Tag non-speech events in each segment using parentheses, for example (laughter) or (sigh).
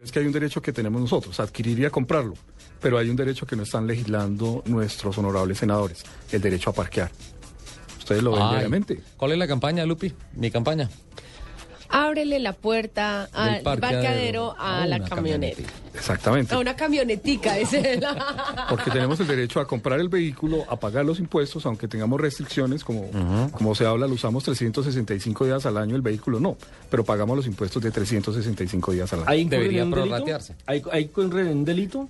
Es que hay un derecho que tenemos nosotros, adquirir y a comprarlo, pero hay un derecho que no están legislando nuestros honorables senadores, el derecho a parquear. Ustedes lo ven Ay, diariamente. ¿Cuál es la campaña, Lupi? Mi campaña. Ábrele la puerta al parqueadero parqueadero a la camioneta. camionetica. Exactamente. A una camionetica, ese. (laughs) Porque tenemos el derecho a comprar el vehículo, a pagar los impuestos, aunque tengamos restricciones, como, como se habla, lo usamos 365 días al año, el vehículo no, pero pagamos los impuestos de 365 días al año. ¿Ahí incurren Debería prorratearse. ¿Ahí, ahí incurren en un delito?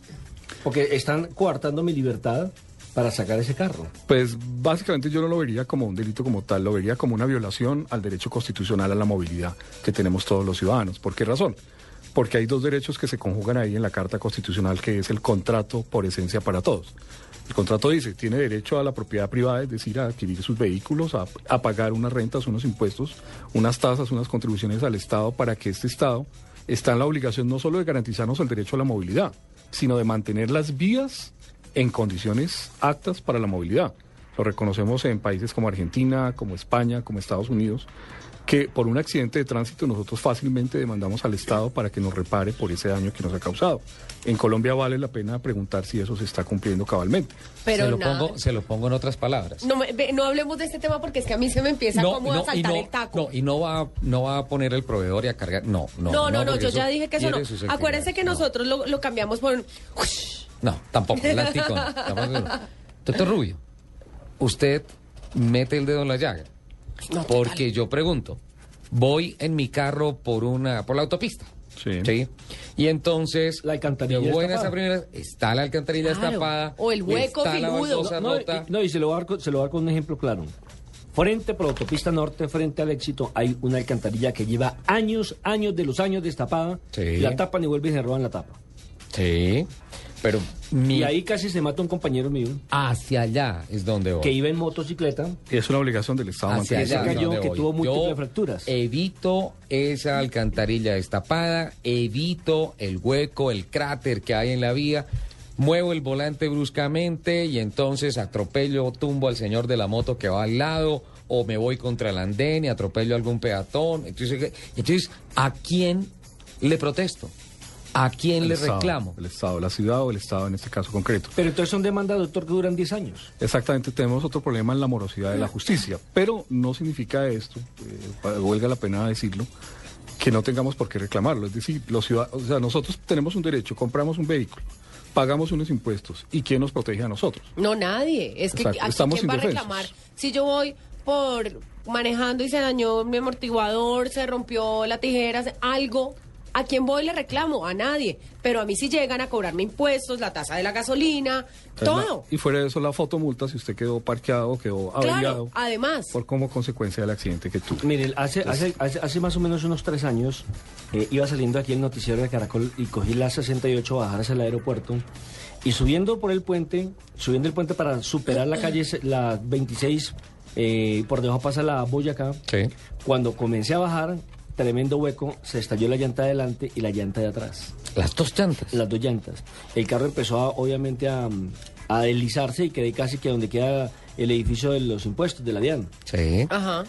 Porque están coartando mi libertad para sacar ese carro. Pues básicamente yo no lo vería como un delito como tal, lo vería como una violación al derecho constitucional a la movilidad que tenemos todos los ciudadanos. ¿Por qué razón? Porque hay dos derechos que se conjugan ahí en la Carta Constitucional, que es el contrato por esencia para todos. El contrato dice, tiene derecho a la propiedad privada, es decir, a adquirir sus vehículos, a, pagar unas rentas, unos impuestos, unas tasas, unas contribuciones al Estado para que este Estado está en la obligación no solo de garantizarnos el derecho a la movilidad, sino de mantener las vías en condiciones aptas para la movilidad. Lo reconocemos en países como Argentina, como España, como Estados Unidos, que por un accidente de tránsito nosotros fácilmente demandamos al Estado para que nos repare por ese daño que nos ha causado. En Colombia vale la pena preguntar si eso se está cumpliendo cabalmente. Pero se, lo nada. pongo, se lo pongo en otras palabras. No, me- no hablemos de este tema porque es que a mí se me empieza como a y saltar no, el taco. no, y no va, no va a poner el proveedor y a cargar. No, no. No, no, no, yo ya dije que eso no. Acuérdense que No. nosotros lo, lo cambiamos por un... No, tampoco, el no, (laughs) tampoco. Doctor Rubio, usted mete el dedo en la llaga. No, Porque yo pregunto, voy en mi carro por una, por la autopista. Sí. Y entonces, La alcantarilla de buenas destapada. a primeras, está la alcantarilla Claro. destapada. O el hueco está la filudo. baldosa No, y, rota. no, y se lo voy a dar, con- se lo voy a dar con un ejemplo claro. Frente por la autopista norte, frente al éxito, hay una alcantarilla que lleva años, años de los años destapada. Sí. La tapan y vuelven y se roban la tapa. Sí, pero mi, Y ahí casi se mata un compañero mío hacia allá es donde voy. que iba en motocicleta. Es una obligación del Estado Hacia allá vía. cayó, que tuvo múltiples Yo fracturas. Evito esa alcantarilla destapada, evito el hueco, el cráter que hay en la vía, muevo el volante bruscamente y entonces atropello, tumbo al señor de la moto que va al lado o me voy contra el andén y atropello a algún peatón. Entonces, entonces ¿a quién le protesto? ¿A quién El le Estado, reclamo? El Estado, la ciudad o el Estado en este caso concreto. Pero entonces son demandas, doctor, que duran 10 años. Exactamente, tenemos otro problema en la morosidad de la justicia, pero no significa esto, eh, huelga la pena decirlo, que no tengamos por qué reclamarlo. Es decir, los ciudad- o sea, nosotros tenemos un derecho, compramos un vehículo, pagamos unos impuestos, ¿y quién nos protege a nosotros? No, nadie. Es que aquí estamos quién va a reclamar. Si yo voy por manejando y se dañó mi amortiguador, se rompió la tijera, algo, ¿a quién voy y le reclamo? A nadie. Pero a mí sí llegan a cobrarme impuestos, la tasa de la gasolina, todo. Y fuera de eso, la fotomulta si usted quedó parqueado, quedó Claro, averiado, además. por como consecuencia del accidente que tuvo. Mire, hace, hace, hace, hace más o menos unos tres años eh, iba saliendo aquí el noticiero de Caracol y cogí la 68 a bajar hacia el aeropuerto y subiendo por el puente, subiendo el puente para superar la calle, la 26, eh, por debajo pasa la Boyacá. Sí. Cuando comencé a bajar, tremendo hueco, se estalló la llanta de adelante y la llanta de atrás. Las dos llantas. Las dos llantas. El carro empezó a, obviamente a, a deslizarse y quedé casi que donde queda el edificio de los impuestos de la DIAN. Sí. Ajá.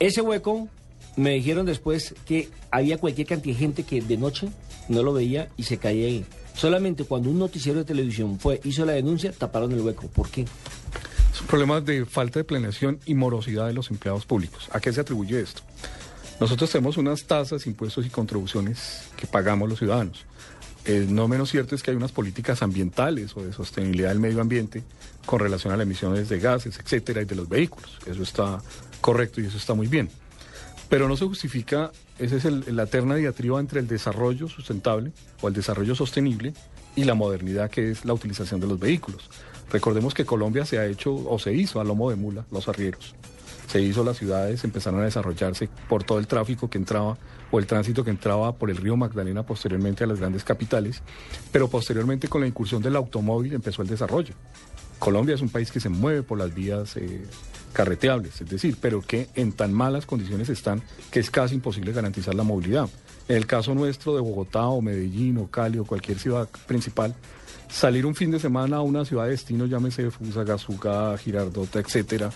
Ese hueco, me dijeron después que había cualquier cantidad de gente que de noche no lo veía y se caía ahí. Solamente cuando un noticiero de televisión fue, hizo la denuncia, taparon el hueco. ¿Por qué? Son problemas de falta de planeación y morosidad de los empleados públicos. ¿A qué se atribuye esto? Nosotros tenemos unas tasas, impuestos y contribuciones que pagamos los ciudadanos. No menos cierto es que hay unas políticas ambientales o de sostenibilidad del medio ambiente con relación a las emisiones de gases, etcétera, y de los vehículos. Eso está correcto y eso está muy bien. Pero no se justifica, esa es la eterna diatriba entre el desarrollo sustentable o el desarrollo sostenible y la modernidad que es la utilización de los vehículos. Recordemos que Colombia se ha hecho o se hizo a lomo de mula, los arrieros. Se hizo, las ciudades empezaron a desarrollarse por todo el tráfico que entraba o el tránsito que entraba por el río Magdalena posteriormente a las grandes capitales, pero posteriormente con la incursión del automóvil empezó el desarrollo. Colombia es un país que se mueve por las vías eh, carreteables, es decir, pero que en tan malas condiciones están que es casi imposible garantizar la movilidad. En el caso nuestro de Bogotá o Medellín o Cali o cualquier ciudad principal, salir un fin de semana a una ciudad de destino, llámese Fusagasugá, Girardota, etcétera,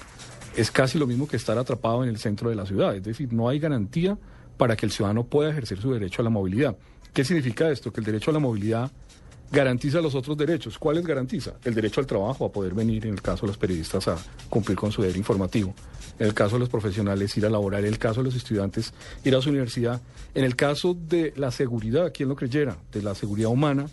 es casi lo mismo que estar atrapado en el centro de la ciudad. Es decir, no hay garantía para que el ciudadano pueda ejercer su derecho a la movilidad. ¿Qué significa esto? Que el derecho a la movilidad garantiza los otros derechos. ¿Cuáles garantiza? El derecho al trabajo, a poder venir, en el caso de los periodistas, a cumplir con su deber informativo. En el caso de los profesionales, ir a laborar. En el caso de los estudiantes, ir a su universidad. En el caso de la seguridad, quien lo creyera, de la seguridad humana,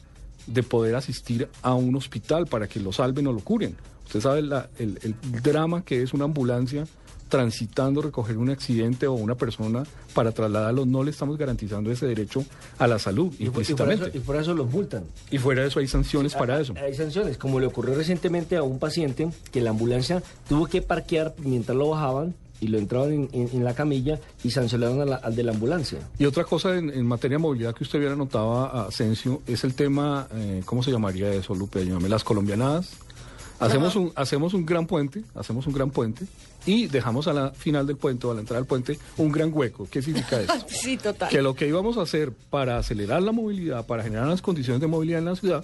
de poder asistir a un hospital para que lo salven o lo curen. Usted sabe la- el, el drama que es una ambulancia transitando, recoger un accidente o una persona para trasladarlo, no le estamos garantizando ese derecho a la salud, Y, y por eso, implícitamente. y por eso los multan. Y fuera de eso hay sanciones para eso. Hay sanciones, como le ocurrió recientemente a un paciente que la ambulancia tuvo que parquear mientras lo bajaban y lo entraban en, en- en la camilla y sancionaron la- al de la ambulancia. Y otra cosa en, en materia de movilidad que usted hubiera notado, Asensio, es el tema, eh, ¿cómo se llamaría eso, Lupe? Las colombianadas. Hacemos un, hacemos un gran puente, hacemos un gran puente y dejamos a la final del puente o a la entrada del puente un gran hueco. ¿Qué significa esto? (laughs) Sí, total. que lo que íbamos a hacer para acelerar la movilidad, para generar las condiciones de movilidad en la ciudad,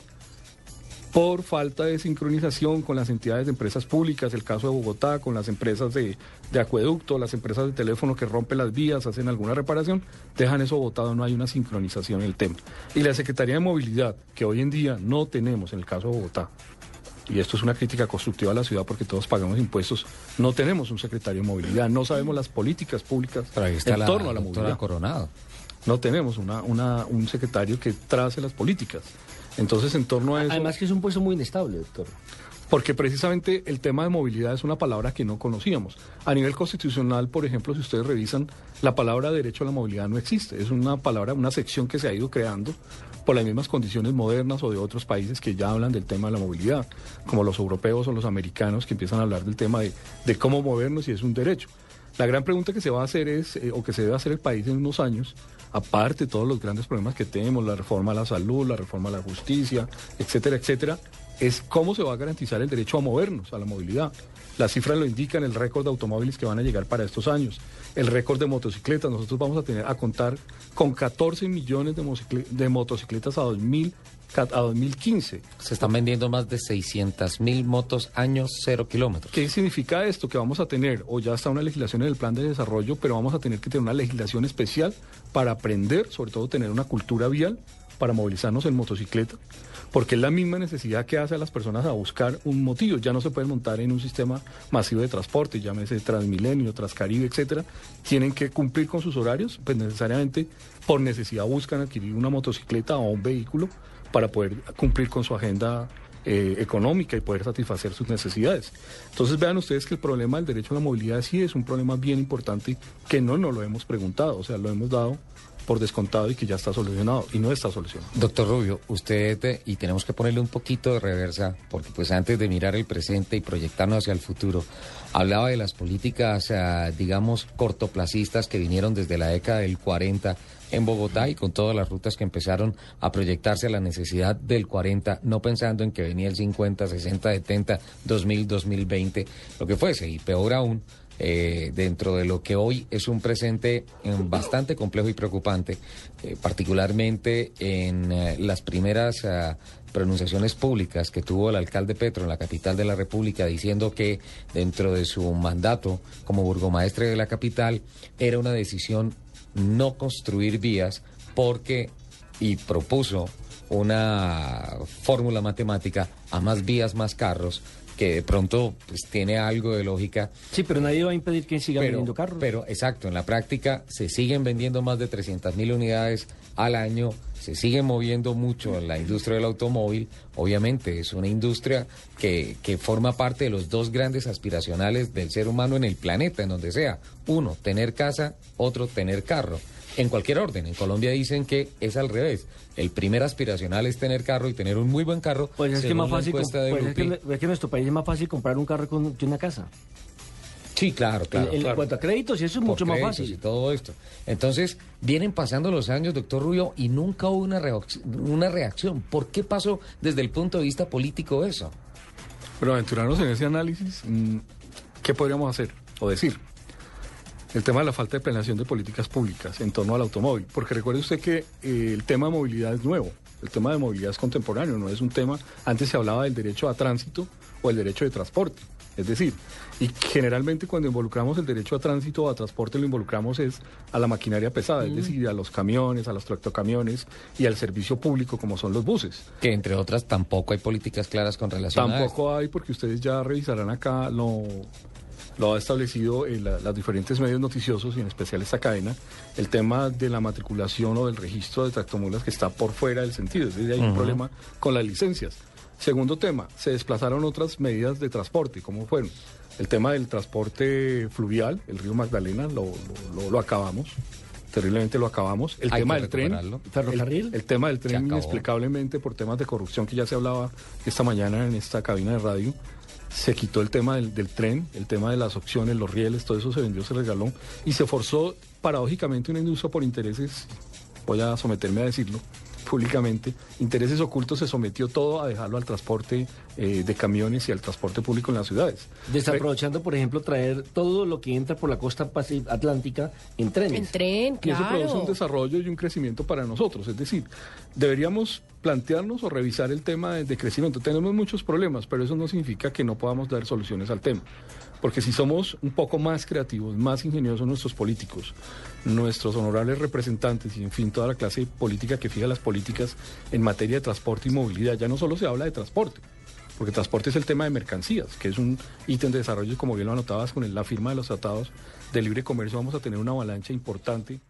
por falta de sincronización con las entidades de empresas públicas, el caso de Bogotá, con las empresas de, de acueducto, las empresas de teléfono que rompen las vías, hacen alguna reparación, dejan eso botado, no hay una sincronización en el tema. Y la Secretaría de Movilidad, que hoy en día no tenemos en el caso de Bogotá, y esto es una crítica constructiva a la ciudad porque todos pagamos impuestos, no tenemos un secretario de movilidad, no sabemos las políticas públicas en la torno a la movilidad. Coronado. No tenemos una, una, un secretario que trace las políticas. Entonces, en torno a eso... Además que es un puesto muy inestable, doctor. Porque precisamente el tema de movilidad es una palabra que no conocíamos. A nivel constitucional, por ejemplo, si ustedes revisan, la palabra derecho a la movilidad no existe. Es una palabra, una sección que se ha ido creando por las mismas condiciones modernas o de otros países que ya hablan del tema de la movilidad, como los europeos o los americanos que empiezan a hablar del tema de, cómo movernos y es un derecho. La gran pregunta que se va a hacer es, eh, o que se debe hacer el país en unos años, aparte de todos los grandes problemas que tenemos, la reforma a la salud, la reforma a la justicia, etcétera, etcétera, es cómo se va a garantizar el derecho a movernos, a la movilidad. Las cifras lo indican, el récord de automóviles que van a llegar para estos años, el récord de motocicletas. Nosotros vamos a tener a contar con 14 millones de, motocicle- de motocicletas a, 2000, ca- a 2015. Se están vendiendo más de 600 mil motos años cero kilómetros. ¿Qué significa esto? Que vamos a tener, o ya está una legislación en el plan de desarrollo, pero vamos a tener que tener una legislación especial para aprender, sobre todo tener una cultura vial para movilizarnos en motocicleta, porque es la misma necesidad que hace a las personas a buscar un motivo. Ya no se pueden montar en un sistema masivo de transporte, llámese Transmilenio, Transcaribe, etcétera. Tienen que cumplir con sus horarios, pues necesariamente por necesidad buscan adquirir una motocicleta o un vehículo para poder cumplir con su agenda eh, económica y poder satisfacer sus necesidades. Entonces vean ustedes que el problema del derecho a la movilidad sí es un problema bien importante que no nos lo hemos preguntado, o sea, lo hemos dado por descontado y que ya está solucionado y no está solucionado. Doctor Rubio, usted, eh, y tenemos que ponerle un poquito de reversa, porque pues antes de mirar el presente y proyectarnos hacia el futuro, hablaba de las políticas, eh, digamos, cortoplacistas que vinieron desde la década del 40 en Bogotá y con todas las rutas que empezaron a proyectarse a la necesidad del 40, no pensando en que venía el 50, 60, 70, 2000, 2020, lo que fuese, y peor aún, eh, dentro de lo que hoy es un presente eh, bastante complejo y preocupante, eh, particularmente en las primeras ah, pronunciaciones públicas que tuvo el alcalde Petro en la capital de la República diciendo que dentro de su mandato como burgomaestre de la capital era una decisión no construir vías porque y propuso una fórmula matemática a más vías, más carros, que de pronto pues, tiene algo de lógica. Sí, pero nadie va a impedir que sigan Pero, vendiendo carros. pero exacto, en la práctica se siguen vendiendo más de 300 mil unidades al año, se sigue moviendo mucho la industria del automóvil. Obviamente es una industria que, que forma parte de los dos grandes aspiracionales del ser humano en el planeta, en donde sea. Uno, tener casa, otro, tener carro. En cualquier orden. En Colombia dicen que es al revés. El primer aspiracional es tener carro y tener un muy buen carro. pues es que, más la fácil, pues es, que, Grupi. es que en nuestro país es más fácil comprar un carro con- que una casa. Sí, claro, claro. en, claro. cuanto a créditos, y eso es por mucho más créditos fácil. Y todo esto. Entonces, vienen pasando los años, doctor Rubio, y nunca hubo una, reacc- una reacción. ¿Por qué pasó desde el punto de vista político eso? Pero aventurarnos en ese análisis, mm, ¿qué podríamos hacer o decir? El tema de la falta de planeación de políticas públicas en torno al automóvil. Porque recuerde usted que eh, el tema de movilidad es nuevo. El tema de movilidad es contemporáneo, no es un tema. Antes se hablaba del derecho a tránsito o el derecho de transporte. Es decir, y generalmente cuando involucramos el derecho a tránsito o a transporte lo involucramos es a la maquinaria pesada, es decir, a los camiones, a los tractocamiones y al servicio público como son los buses. Que entre otras tampoco hay políticas claras con relación a Tampoco hay porque ustedes ya revisarán acá lo lo ha establecido en los diferentes medios noticiosos y en especial esta cadena, el tema de la matriculación o del registro de tractomulas que está por fuera del sentido, es decir, hay un problema con las licencias. Segundo tema, se desplazaron otras medidas de transporte, ¿cómo fueron? El tema del transporte fluvial, el río Magdalena, lo, lo, acabamos, terriblemente lo acabamos. El tema del tren, ferrocarril. El, tema del tren inexplicablemente por temas de corrupción que ya se hablaba esta mañana en esta cabina de radio, se quitó el tema del, del tren, el tema de las opciones, los rieles, todo eso se vendió, se regaló y se forzó paradójicamente una industria por intereses, voy a someterme a decirlo, públicamente, intereses ocultos se sometió todo a dejarlo al transporte eh, de camiones y al transporte público en las ciudades. Desaprovechando, por ejemplo, traer todo lo que entra por la costa atlántica en trenes. En tren, claro. Y eso produce un desarrollo y un crecimiento para nosotros. Es decir, deberíamos plantearnos o revisar el tema de crecimiento. Tenemos muchos problemas, pero eso no significa que no podamos dar soluciones al tema. Porque si somos un poco más creativos, más ingeniosos nuestros políticos, nuestros honorables representantes y en fin toda la clase política que fija las políticas en materia de transporte y movilidad, ya no solo se habla de transporte, porque transporte es el tema de mercancías, que es un ítem de desarrollo, como bien lo anotabas con la firma de los tratados de libre comercio, vamos a tener una avalancha importante